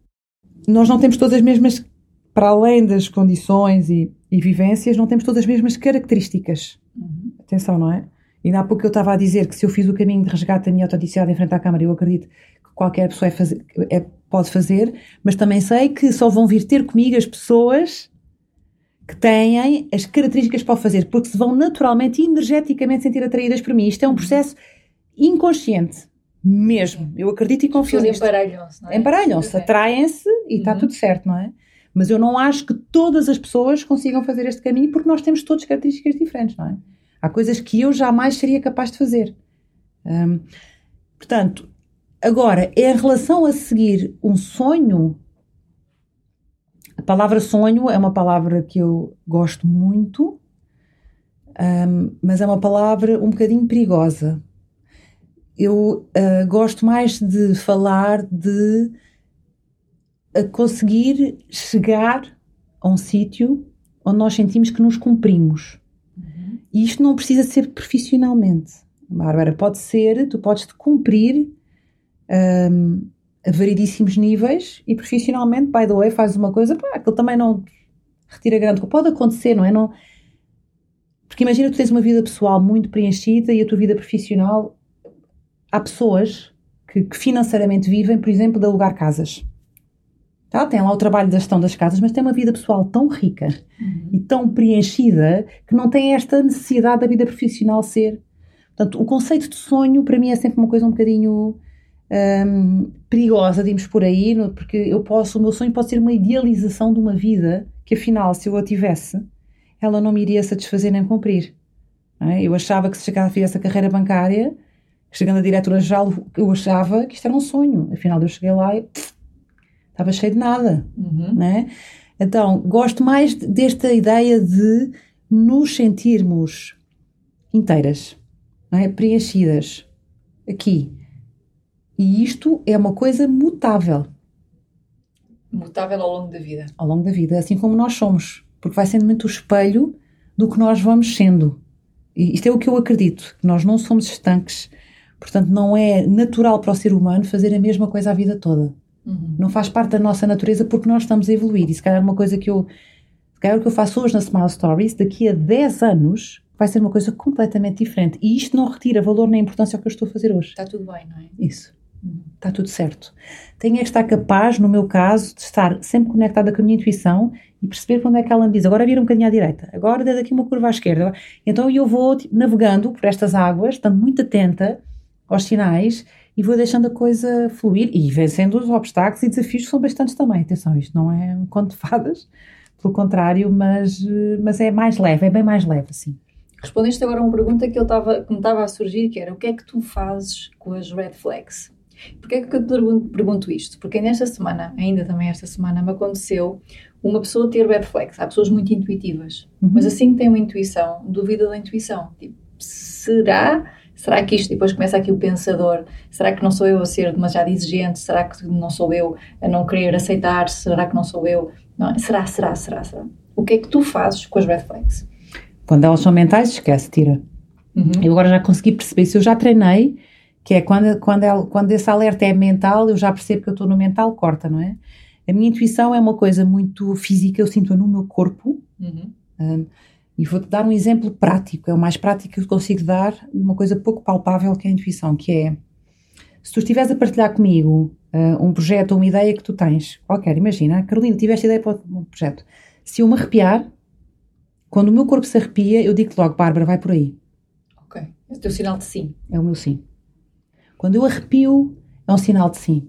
Nós não temos todas as mesmas, para além das condições e, e vivências, não temos todas as mesmas características. Uhum. Atenção, não é? E há pouco eu estava a dizer que se eu fiz o caminho de resgate da minha autenticidade em frente à Câmara, eu acredito qualquer pessoa é fazer, é, pode fazer, mas também sei que só vão vir ter comigo as pessoas que têm as características para o fazer, porque se vão naturalmente e energeticamente sentir atraídas por mim. Isto é um processo inconsciente, mesmo. Eu acredito e confio nisso. Emparelham-se, não é? Emparelham-se, atraem-se e está uhum. tudo certo, não é? Mas eu não acho que todas as pessoas consigam fazer este caminho porque nós temos todas características diferentes, não é? Há coisas que eu jamais seria capaz de fazer. Um, portanto, agora, em relação a seguir um sonho, a palavra sonho é uma palavra que eu gosto muito, um, mas é uma palavra um bocadinho perigosa. Eu uh, gosto mais de falar de conseguir chegar a um sítio onde nós sentimos que nos cumprimos. Uhum. E isto não precisa ser profissionalmente. Bárbara, pode ser, tu podes te cumprir um, a variedíssimos níveis e profissionalmente, by the way, fazes uma coisa, pá, aquilo também não retira grande. Pode acontecer, não é? Não, porque imagina tu tens uma vida pessoal muito preenchida e a tua vida profissional. Há pessoas que, que financeiramente vivem, por exemplo, de alugar casas. Tá? Tem lá o trabalho da gestão das casas, mas tem uma vida pessoal tão rica uhum. e tão preenchida que não tem esta necessidade da vida profissional ser. Portanto, o conceito de sonho para mim é sempre uma coisa um bocadinho um, perigosa, digamos por aí, porque eu posso, o meu sonho pode ser uma idealização de uma vida que afinal, se eu a tivesse, ela não me iria satisfazer nem cumprir. É? Eu achava que se chegasse a fazer essa carreira bancária, chegando a diretora-geral, eu achava que isto era um sonho. Afinal, eu cheguei lá e pff, estava cheio de nada, uhum. né? Então, gosto mais desta ideia de nos sentirmos inteiras, é? preenchidas, aqui. E isto é uma coisa mutável. Mutável ao longo da vida. Ao longo da vida, assim como nós somos. Porque vai sendo muito o espelho do que nós vamos sendo. E isto é o que eu acredito, que nós não somos estanques. Portanto, não é natural para o ser humano fazer a mesma coisa a vida toda. Uhum. Não faz parte da nossa natureza porque nós estamos a evoluir. E se calhar uma coisa que eu. Se calhar o que eu faço hoje na Smile Stories, daqui a 10 anos, vai ser uma coisa completamente diferente. E isto não retira valor nem importância ao que eu estou a fazer hoje. Está tudo bem, não é? Isso. Está tudo certo. Tenho é que estar capaz, no meu caso, de estar sempre conectada com a minha intuição e perceber quando é que ela me diz agora vira um bocadinho à direita, agora desde aqui uma curva à esquerda. Então eu vou tipo, navegando por estas águas, estando muito atenta aos sinais e vou deixando a coisa fluir e vencendo os obstáculos e desafios que são bastantes também. Atenção, isto não é um conto de fadas, pelo contrário, mas, mas é mais leve, é bem mais leve, assim. Respondeste agora a uma pergunta que, eu tava, que me estava a surgir, que era o que é que tu fazes com as red flags? Porquê é que eu te pergunto isto? Porque nesta semana, ainda também esta semana, me aconteceu uma pessoa ter red flags. Há pessoas muito intuitivas, uhum. mas assim que tem uma intuição, duvida da intuição. Tipo, será Será que isto, depois começa aqui o pensador, será que não sou eu a ser demasiado exigente? Será que não sou eu a não querer aceitar? Será que não sou eu? Não, será, será, será, será? O que é que tu fazes com as red flags? Quando elas são mentais, esquece, tira. Uhum. Eu agora já consegui perceber, se eu já treinei, que é quando, quando, ela, quando esse alerta é mental, eu já percebo que eu estou no mental, corta, não é? A minha intuição é uma coisa muito física, eu sinto-a no meu corpo. Uhum. Um, e vou-te dar um exemplo prático, é o mais prático que eu consigo dar, uma coisa pouco palpável que é a intuição, que é, se tu estiveres a partilhar comigo uh, um projeto ou uma ideia que tu tens, qualquer, imagina, Carolina, tiveste ideia para um projeto, se eu me arrepiar, quando o meu corpo se arrepia, eu digo logo, Bárbara, vai por aí. Ok, é o teu sinal de sim. É o meu sim. Quando eu arrepio, é um sinal de sim.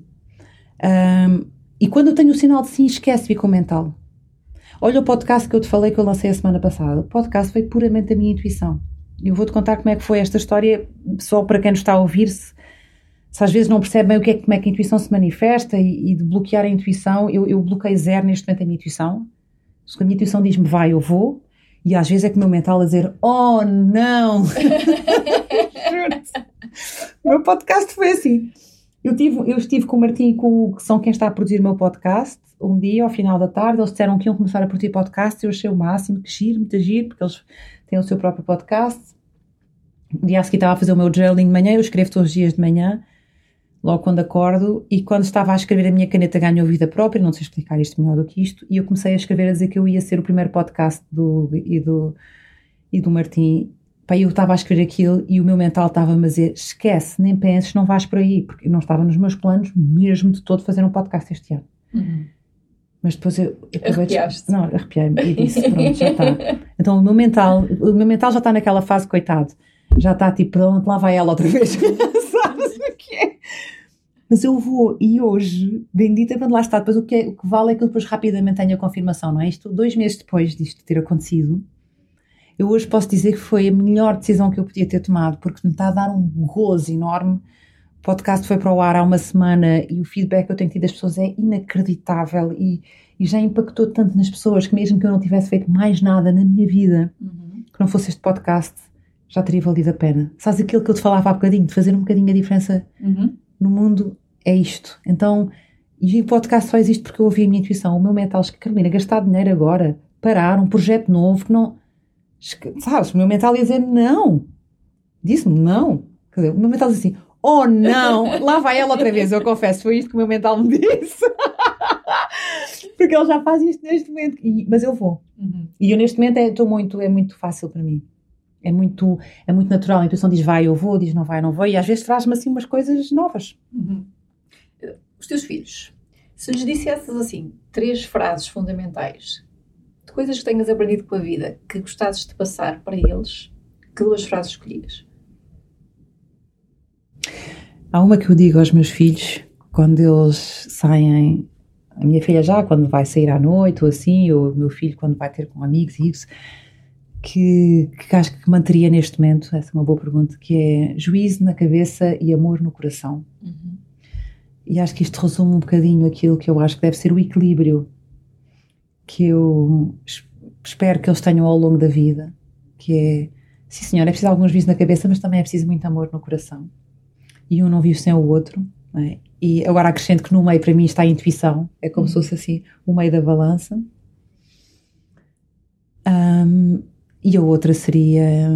Um, e quando eu tenho o sinal de sim, esquece o mental. Olha o podcast que eu te falei que eu lancei a semana passada. O podcast foi puramente a minha intuição. Eu vou-te contar como é que foi esta história, só para quem nos está a ouvir-se. Se às vezes não percebe bem o que é, como é que a intuição se manifesta e, e de bloquear a intuição, eu, eu bloqueio zero neste momento a minha intuição. Se a minha intuição diz-me vai, eu vou. E às vezes é que o meu mental a dizer, oh não! o meu podcast foi assim. Eu, tive, eu estive com o Martim e com o que são quem está a produzir o meu podcast um dia, ao final da tarde, eles disseram que iam começar a produzir podcast. Eu achei o máximo, que giro, muito giro, porque eles têm o seu próprio podcast. Um dia a seguir estava a fazer o meu journaling de manhã, eu escrevo todos os dias de manhã, logo quando acordo, e quando estava a escrever a minha caneta ganhou vida própria, não sei explicar isto melhor do que isto, e eu comecei a escrever a dizer que eu ia ser o primeiro podcast do, e, do, e do Martim Pá, eu estava a escrever aquilo e o meu mental estava-me a dizer: esquece, nem penses, não vais por aí, porque não estava nos meus planos mesmo de todo fazer um podcast este ano. Uhum. Mas depois eu, eu Arrepiaste. Não, arrepiei-me e disse: pronto, já está. Então o meu mental, o meu mental já está naquela fase, coitado, já está tipo, pronto, lá vai ela outra vez. Sabes o que é? Mas eu vou, e hoje, bendita quando lá está, depois o que, é, o que vale é que eu depois rapidamente tenho a confirmação, não é? Isto, dois meses depois disto ter acontecido, eu hoje posso dizer que foi a melhor decisão que eu podia ter tomado, porque me está a dar um gozo enorme. O podcast foi para o ar há uma semana e o feedback que eu tenho tido das pessoas é inacreditável e, e já impactou tanto nas pessoas que, mesmo que eu não tivesse feito mais nada na minha vida, uhum. que não fosse este podcast, já teria valido a pena. Sabes aquilo que eu te falava há bocadinho, de fazer um bocadinho a diferença uhum. no mundo? É isto. Então, e o podcast só existe porque eu ouvi a minha intuição. O meu mental que Carolina, gastar dinheiro agora, parar, um projeto novo que não. Sabes, o meu mental ia dizer não. Disse-me não. Quer dizer, o meu mental diz assim: oh não, lá vai ela outra vez. Eu confesso, foi isto que o meu mental me disse. porque ele já faz isto neste momento. E, mas eu vou. Uhum. E eu neste momento é, muito, é muito fácil para mim. É muito, é muito natural. A intuição diz vai, eu vou, diz não vai, não vou. E às vezes traz-me assim umas coisas novas. Uhum. Os teus filhos, se lhes dissesses assim, três frases fundamentais de coisas que tenhas aprendido com a vida que gostasses de passar para eles, que duas frases escolhias? Há uma que eu digo aos meus filhos quando eles saem a minha filha já quando vai sair à noite ou assim, ou o meu filho quando vai ter com amigos e isso, que, que acho que manteria neste momento, essa é uma boa pergunta, que é juízo na cabeça e amor no coração. Uhum. E acho que isto resume um bocadinho aquilo que eu acho que deve ser o equilíbrio que eu espero que eles tenham ao longo da vida, que é, sim senhor, é preciso alguns juízo na cabeça, mas também é preciso muito amor no coração. E um não vive sem o outro, é? E agora acrescento que no meio para mim está a intuição, é como se fosse assim o meio da balança. Um, e a outra seria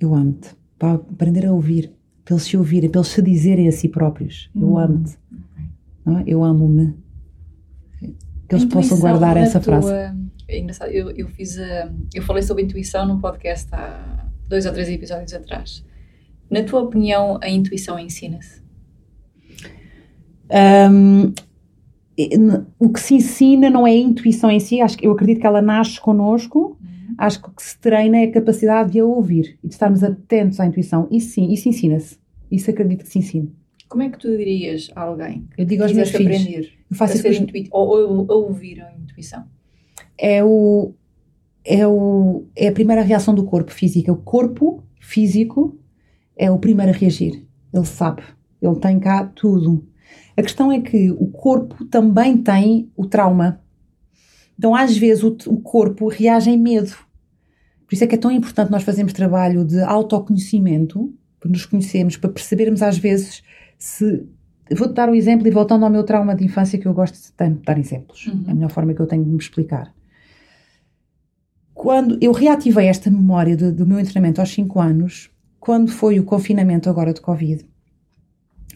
eu amo-te, para aprender a ouvir, para eles se ouvirem, para eles se dizerem a si próprios: Eu hum. amo-te, é? eu amo-me. Que eles possam guardar essa tua, frase. É engraçado, eu, eu fiz a, eu falei sobre intuição num podcast há dois ou três episódios atrás. Na tua opinião, a intuição ensina-se? Um, o que se ensina não é a intuição em si, acho que eu acredito que ela nasce connosco, uhum. acho que o que se treina é a capacidade de a ouvir e de estarmos atentos à intuição. Isso sim, isso ensina-se. Isso acredito que se ensina. Como é que tu dirias a alguém? Eu digo aos meus filhos. Aprender eu faço a ser intuit ou, ou, ou ouvir a intuição. É o é o é a primeira reação do corpo físico. O corpo físico é o primeiro a reagir. Ele sabe. Ele tem cá tudo a questão é que o corpo também tem o trauma. Então, às vezes, o, o corpo reage em medo. Por isso é que é tão importante nós fazermos trabalho de autoconhecimento, para nos conhecermos, para percebermos às vezes se. Vou-te dar um exemplo e voltando ao meu trauma de infância, que eu gosto de dar exemplos. Uhum. É a melhor forma que eu tenho de me explicar. Quando eu reativei esta memória de, do meu treinamento aos 5 anos, quando foi o confinamento agora de Covid,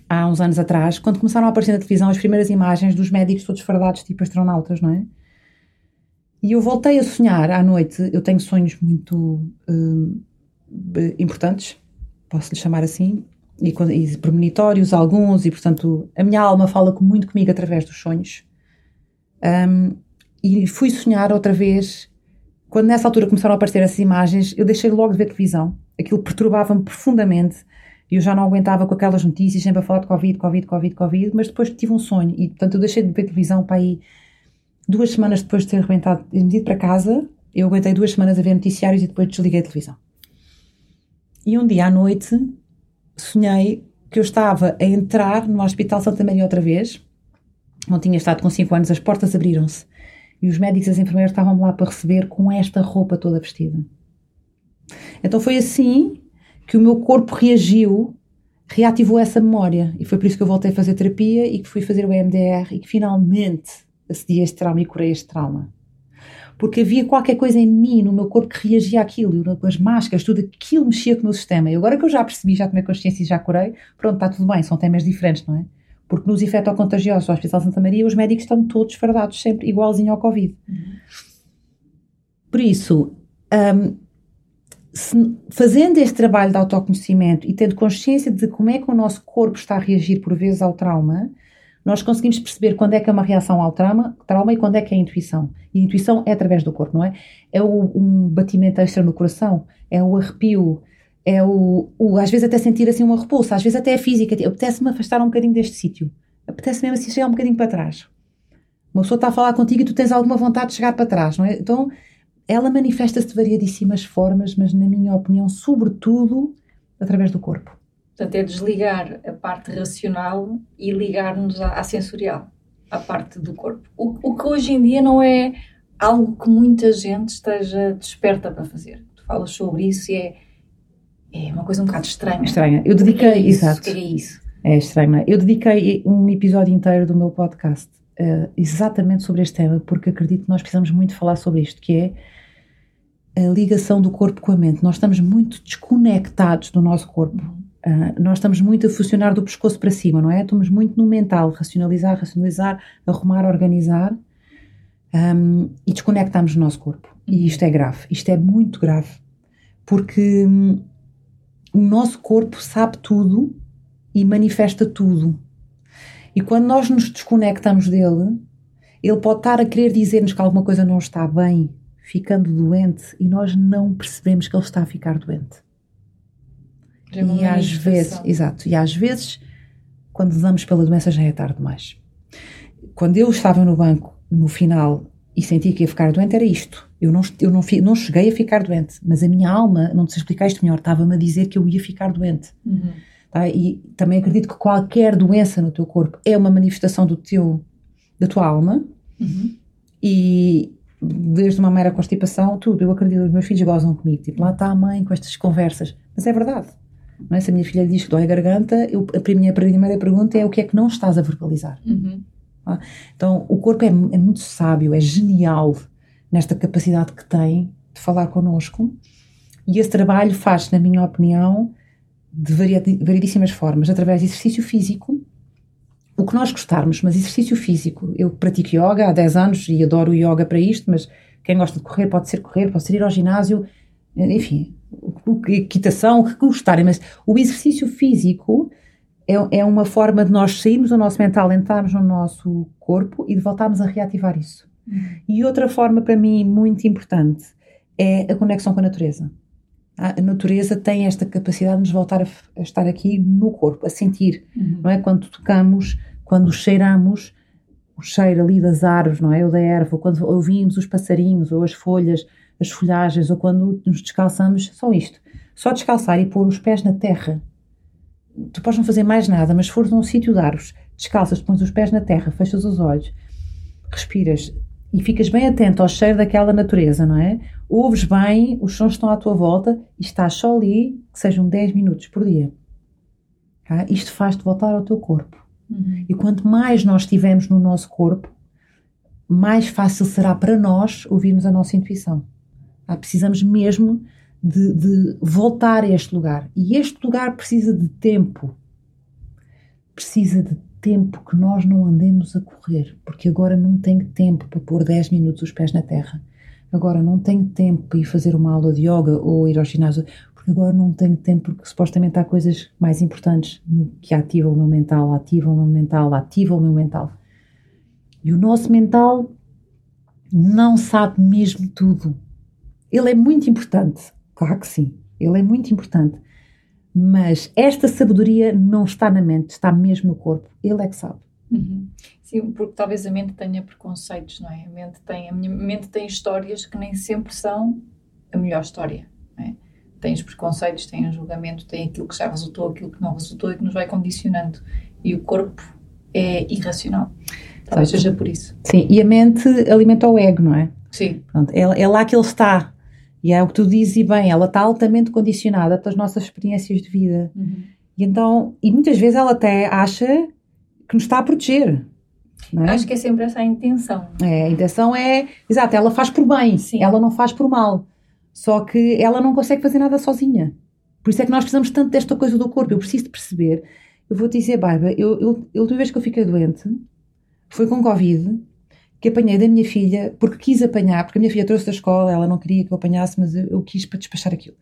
há uns anos atrás, quando começaram a aparecer na televisão as primeiras imagens dos médicos todos fardados, tipo astronautas, não é? E eu voltei a sonhar à noite. Eu tenho sonhos muito uh, importantes, posso lhe chamar assim, e, e premonitórios, alguns, e portanto a minha alma fala muito comigo através dos sonhos. Um, e fui sonhar outra vez. Quando nessa altura começaram a aparecer essas imagens, eu deixei logo de ver televisão. Aquilo perturbava-me profundamente e eu já não aguentava com aquelas notícias, sempre a falar de Covid, Covid, Covid, Covid, mas depois tive um sonho e, portanto, eu deixei de ver televisão para aí duas semanas depois de ter arrebentado, de me ir para casa, eu aguentei duas semanas a ver noticiários e depois desliguei a televisão. E um dia à noite sonhei que eu estava a entrar no Hospital Santa Maria outra vez, onde tinha estado com 5 anos, as portas abriram-se e os médicos e as enfermeiras estavam lá para receber com esta roupa toda vestida. Então foi assim que o meu corpo reagiu, reativou essa memória. E foi por isso que eu voltei a fazer terapia e que fui fazer o EMDR e que finalmente acedi a este trauma e curei este trauma. Porque havia qualquer coisa em mim, no meu corpo, que reagia àquilo, as máscaras, tudo aquilo mexia com o meu sistema. E agora que eu já percebi, já tomei consciência e já curei, pronto, está tudo bem, são temas diferentes, não é? Porque nos infectocontagiosos do Hospital Santa Maria, os médicos estão todos fardados, sempre igualzinho ao Covid. Por isso, um, se, fazendo este trabalho de autoconhecimento e tendo consciência de como é que o nosso corpo está a reagir por vezes ao trauma, nós conseguimos perceber quando é que é uma reação ao trauma, trauma e quando é que é a intuição. E a intuição é através do corpo, não é? É o, um batimento extra no coração, é o arrepio, é o, o, às vezes até sentir assim uma repulsa, às vezes até é física, tipo, apetece-me afastar um bocadinho deste sítio, apetece mesmo assim chegar um bocadinho para trás. Uma pessoa está a falar contigo e tu tens alguma vontade de chegar para trás, não é? Então ela manifesta-se de variadíssimas formas, mas, na minha opinião, sobretudo através do corpo. Portanto, é desligar a parte racional e ligar-nos à, à, sensorial, à parte do corpo. O, o, que hoje em dia não é algo que muita gente esteja desperta para fazer. Tu falas sobre isso e é, é uma coisa um bocado estranha. Estranha. Eu dediquei, é isso? exato. O que é isso? É estranho, é? Eu dediquei um episódio inteiro do meu podcast uh, exatamente sobre este tema, porque acredito que nós precisamos muito falar sobre isto, que é a ligação do corpo com a mente. Nós estamos muito desconectados do nosso corpo. Uh, nós estamos muito a funcionar do pescoço para cima, não é? Estamos muito no mental, racionalizar, racionalizar, arrumar, organizar um, e desconectamos o nosso corpo. E isto é grave, isto é muito grave, porque um, o nosso corpo sabe tudo e manifesta tudo. E quando nós nos desconectamos dele, ele pode estar a querer dizer-nos que alguma coisa não está bem, ficando doente, e nós não percebemos que ele está a ficar doente. E às vezes, exato, e às vezes, quando damos pela doença, já é tarde demais. Quando eu estava no banco, no final, e senti que ia ficar doente, era isto. Eu não, eu não, não cheguei a ficar doente, mas a minha alma, não te explicar isto melhor, estava-me a dizer que eu ia ficar doente. Uhum. Tá? E também acredito que qualquer doença no teu corpo é uma manifestação do teu, da tua alma. Uhum. E desde uma mera constipação, tudo. Eu acredito, os meus filhos gozam comigo. Tipo, lá está a mãe com estas conversas. Mas é verdade. Não é? Se a minha filha diz que dói a garganta, eu, a, minha primeira pergunta é o que é que não estás a verbalizar. Uhum. Tá? Então, o corpo é, é muito sábio, é genial nesta capacidade que tem de falar connosco. E esse trabalho faz, na minha opinião, de variedíssimas formas, através de exercício físico, o que nós gostarmos, mas exercício físico. Eu pratico yoga há 10 anos e adoro yoga para isto, mas quem gosta de correr pode ser correr, pode ser ir ao ginásio, enfim, equitação, o que gostarem, mas o exercício físico é, é uma forma de nós sairmos do nosso mental, entrarmos no nosso corpo e de voltarmos a reativar isso. E outra forma para mim muito importante é a conexão com a natureza a natureza tem esta capacidade de nos voltar a, a estar aqui no corpo, a sentir, uhum. não é? Quando tocamos, quando cheiramos, o cheiro ali das árvores, não é? Ou da erva, quando ouvimos os passarinhos, ou as folhas, as folhagens, ou quando nos descalçamos, só isto. Só descalçar e pôr os pés na terra. Tu podes não fazer mais nada, mas se fores num sítio de árvores, descalças, pões os pés na terra, fechas os olhos, respiras, e ficas bem atento ao cheiro daquela natureza, não é? Ouves bem, os sons estão à tua volta e estás só ali, que sejam 10 minutos por dia. Tá? Isto faz-te voltar ao teu corpo. Uhum. E quanto mais nós estivermos no nosso corpo, mais fácil será para nós ouvirmos a nossa intuição. Precisamos mesmo de, de voltar a este lugar. E este lugar precisa de tempo. Precisa de tempo que nós não andemos a correr, porque agora não tenho tempo para pôr 10 minutos os pés na terra. Agora não tenho tempo para ir fazer uma aula de yoga ou ir ao ginásio, porque agora não tenho tempo, porque supostamente há coisas mais importantes que ativam o meu mental, ativam o meu mental, ativam o meu mental. E o nosso mental não sabe mesmo tudo. Ele é muito importante, claro que sim, ele é muito importante. Mas esta sabedoria não está na mente, está mesmo no corpo. Ele é que sabe. Uhum. Sim, porque talvez a mente tenha preconceitos, não é? A mente tem, a minha mente tem histórias que nem sempre são a melhor história, não é? Tem os preconceitos, tem o julgamento, tem aquilo que já resultou, aquilo que não resultou e que nos vai condicionando. E o corpo é irracional. Talvez seja por isso. Sim, e a mente alimenta o ego, não é? Sim. Pronto, é, é lá que ele está. E é o que tu dizes e bem, ela está altamente condicionada pelas nossas experiências de vida. Uhum. E então, e muitas vezes ela até acha que nos está a proteger. É? Acho que é sempre essa a intenção. É, a intenção é, exato, ela faz por bem, Sim. ela não faz por mal. Só que ela não consegue fazer nada sozinha. Por isso é que nós precisamos tanto desta coisa do corpo. Eu preciso de perceber. Eu vou te dizer, Bárbara, eu, eu, a última vez que eu fiquei doente foi com Covid que apanhei da minha filha, porque quis apanhar, porque a minha filha trouxe da escola, ela não queria que eu apanhasse, mas eu, quis para despachar aquilo.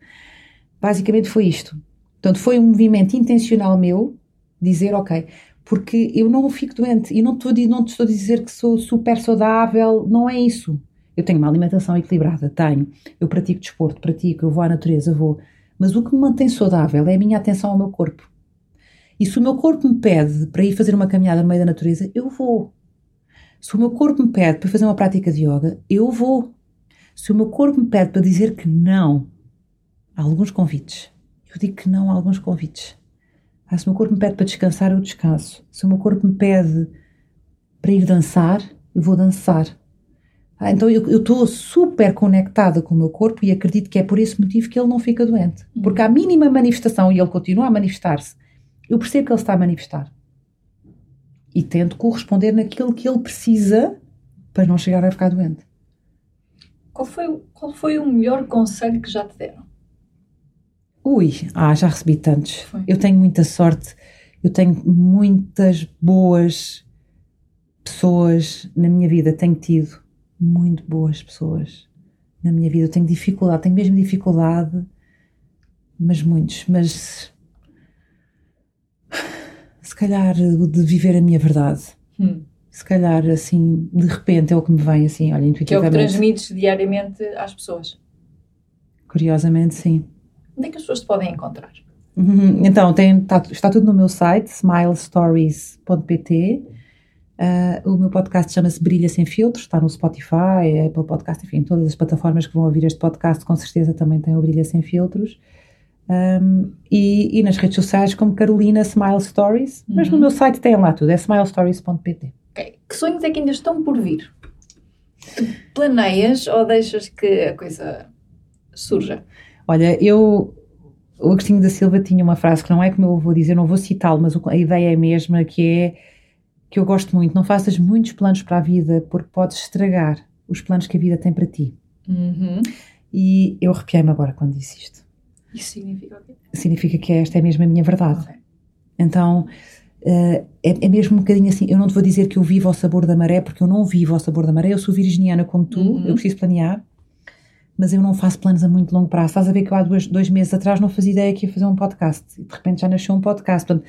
Basicamente foi isto. Portanto, foi um movimento intencional meu, dizer, ok, porque eu não fico doente e não, estou, não te estou a dizer que sou super saudável, não é isso. Eu tenho uma alimentação equilibrada, tenho. Eu pratico desporto, pratico, eu vou à natureza, vou. Mas o que me mantém saudável é a minha atenção ao meu corpo. E se o meu corpo me pede para ir fazer uma caminhada no meio da natureza, eu vou. Se o meu corpo me pede para fazer uma prática de yoga, eu vou. Se o meu corpo me pede para dizer que não a alguns convites, eu digo que não a alguns convites. Ah, se o meu corpo me pede para descansar, eu descanso. Se o meu corpo me pede para ir dançar, eu vou dançar. Ah, então eu estou super conectada com o meu corpo e acredito que é por esse motivo que ele não fica doente. Porque à mínima manifestação, e ele continua a manifestar-se, eu percebo que ele está a manifestar. E tento corresponder naquilo que ele precisa para não chegar a ficar doente. Qual foi, qual foi o melhor conselho que já te deram? Ui, ah, já recebi tantos. Foi. Eu tenho muita sorte. Eu tenho muitas boas pessoas na minha vida. Tenho tido muito boas pessoas na minha vida. Eu tenho dificuldade, tenho mesmo dificuldade, mas muitos. Mas se calhar de viver a minha verdade. Hum. Se calhar assim, de repente é o que me vem assim, olha, intuitivamente. Que é o que transmites diariamente às pessoas. Curiosamente, sim. Onde é que as pessoas te podem encontrar? Uhum. Então, tem, está, está tudo no meu site, smilestories.pt. Uh, o meu podcast chama-se Brilha Sem Filtros, está no Spotify, Apple Podcast, enfim, todas as plataformas que vão ouvir este podcast com certeza também têm o Brilha Sem Filtros. Um, e, e, nas redes sociais como Carolina Smile Stories, uhum. mas no uhum. meu site tem lá tudo, é smilestories.pt. Okay. Que sonhos é que ainda estão por vir? Tu planeias ou deixas que a coisa surja? Olha, eu o Agostinho da Silva tinha uma frase que não é como eu vou dizer, não vou citá-lo, mas a ideia é a mesma, que é que eu gosto muito. Não faças muitos planos para a vida, porque podes estragar os planos que a vida tem para ti. Uhum. E eu arrepiei-me agora quando disse isto. Isso significa o quê? Significa que esta é mesmo a minha verdade. Okay. Então, uh, é, é, mesmo um bocadinho assim. Eu não te vou dizer que eu vivo ao sabor da maré, porque eu não vivo ao sabor da maré. Eu sou virginiana como tu, uhum. eu preciso planear. Mas eu não faço planos a muito longo prazo. Estás a ver que eu há dois, dois meses atrás não fazia ideia que ia fazer um podcast. E de repente já nasceu um podcast. Portanto,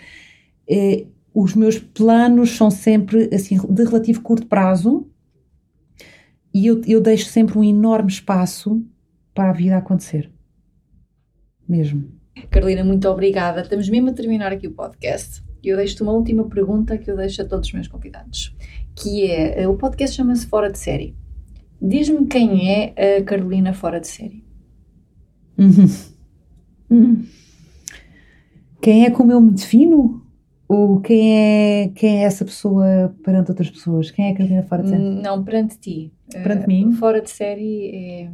é, os meus planos são sempre assim de relativo curto prazo e eu, eu deixo sempre um enorme espaço para a vida acontecer. Mesmo. Carolina, muito obrigada. Estamos mesmo a terminar aqui o podcast. E eu deixo-te uma última pergunta que eu deixo a todos os meus convidados, que é, eh, o podcast chama-se Fora de Série. Diz-me quem é a Carolina fora de série. Uhum. Uhum. Quem é como eu me defino? Ou quem é, quem é essa pessoa perante outras pessoas? Quem é a Carolina fora de série? Não, perante ti. Perante uh, mim? Fora de série é,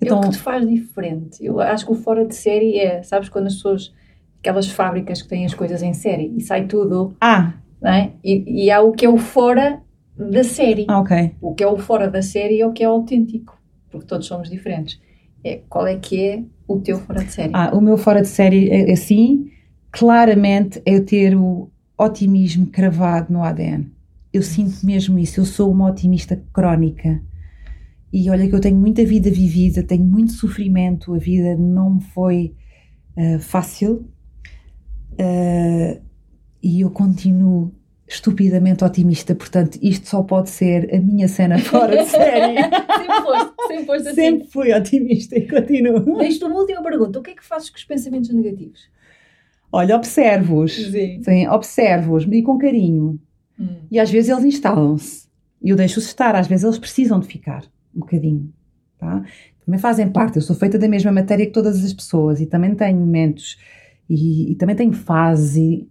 então, é o que te faz diferente. Eu acho que o fora de série é, sabes, quando as pessoas, aquelas fábricas que têm as coisas em série e sai tudo. Ah! É? E, e há o que é o fora da série. Ah, ok. O que é o fora da série é o que é autêntico, porque todos somos diferentes. É, qual é que é o teu fora de série? Ah, o meu fora de série, é, assim, claramente é ter o otimismo cravado no ADN. Eu sinto mesmo isso, eu sou uma otimista crónica. E olha que eu tenho muita vida vivida, tenho muito sofrimento, a vida não me foi uh, fácil. Uh, e eu continuo estupidamente otimista, portanto, isto só pode ser a minha cena fora de série. sempre foste, sempre foste assim. Sempre fui otimista e continuo. Deixo-te uma última pergunta: o que é que fazes com os pensamentos negativos? Olha, observo-os. Sim. Sim observo-os e com carinho. Hum. E às vezes eles instalam-se. E eu deixo-os estar, às vezes eles precisam de ficar um bocadinho. Tá? Também fazem parte, eu sou feita da mesma matéria que todas as pessoas e também tenho momentos e, e também tenho fases. E,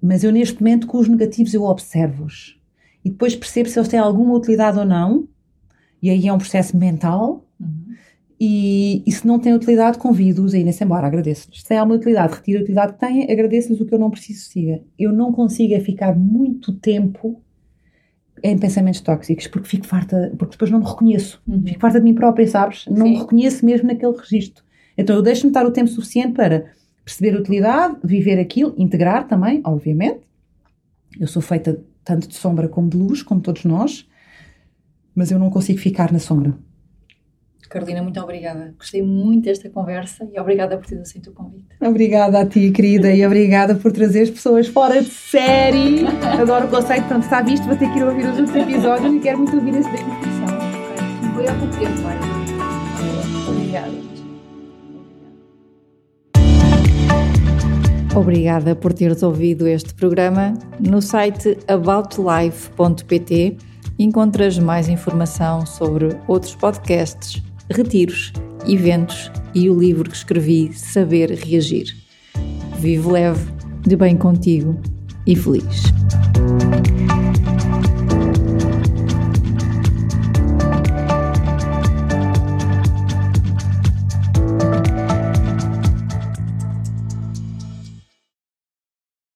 mas eu, neste momento, com os negativos, eu observo-os. E depois percebo se eles têm alguma utilidade ou não. E aí é um processo mental. Uhum. E, e, se não têm utilidade, convido-os a irem-se embora. Agradeço-lhes. Se têm alguma utilidade, retiro a utilidade que têm, agradeço-lhes o que eu não preciso siga. Eu não consigo é ficar muito tempo em pensamentos tóxicos, porque fico farta, porque depois não me reconheço. Uhum. Fico farta de mim própria, sabes? Não Sim. me reconheço mesmo naquele registro. Então eu deixo-me estar o tempo suficiente para perceber a utilidade, viver aquilo, integrar também, obviamente. Eu sou feita tanto de sombra como de luz, como todos nós, mas eu não consigo ficar na sombra. Carolina, muito obrigada. Gostei muito desta conversa e obrigada por ter aceito o convite. Obrigada a ti, querida, e obrigada por trazer as pessoas fora de série. Adoro o conceito, pronto, está visto, vou ter que ir ouvir os outros episódios e quero muito ouvir esse da intuição. Foi há pouco tempo, vai. Obrigada. Obrigada por teres ouvido este programa. No site aboutlife.pt encontras mais informação sobre outros podcasts, retiros, eventos e o livro que escrevi Saber Reagir. Vive leve, de bem contigo e feliz.